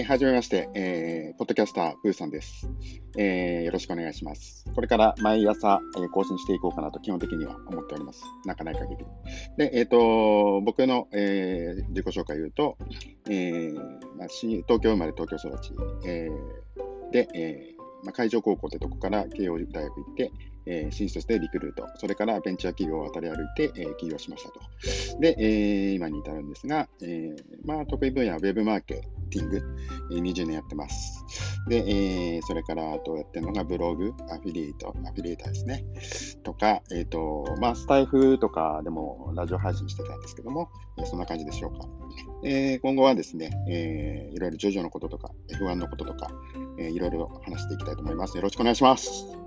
えはじめまして、えー、ポッドキャスター、プーさんです、えー。よろしくお願いします。これから毎朝、えー、更新していこうかなと基本的には思っております。泣かない限り。で、えっ、ー、と、僕の、えー、自己紹介を言うと、えーまあ、東京生まれ東京育ち、えー、で、えーまあ、海上高校ってとこから慶応大学行って、えー、新卒でリクルート、それからベンチャー企業を渡り歩いて、えー、起業しましたと。で、えー、今に至るんですが、えーまあ、得意分野はウェブマーケティング、えー、20年やってます。で、えー、それからあとやってるのがブログ、アフィリエイト、アフィリエイターですね。とか、えっ、ー、と、まあ、スタイフとかでもラジオ配信してたんですけども、えー、そんな感じでしょうか。えー、今後はですね、えー、いろいろジョジョのこととか、F1 のこととか、えー、いろいろ話していきたいと思います。よろしくお願いします。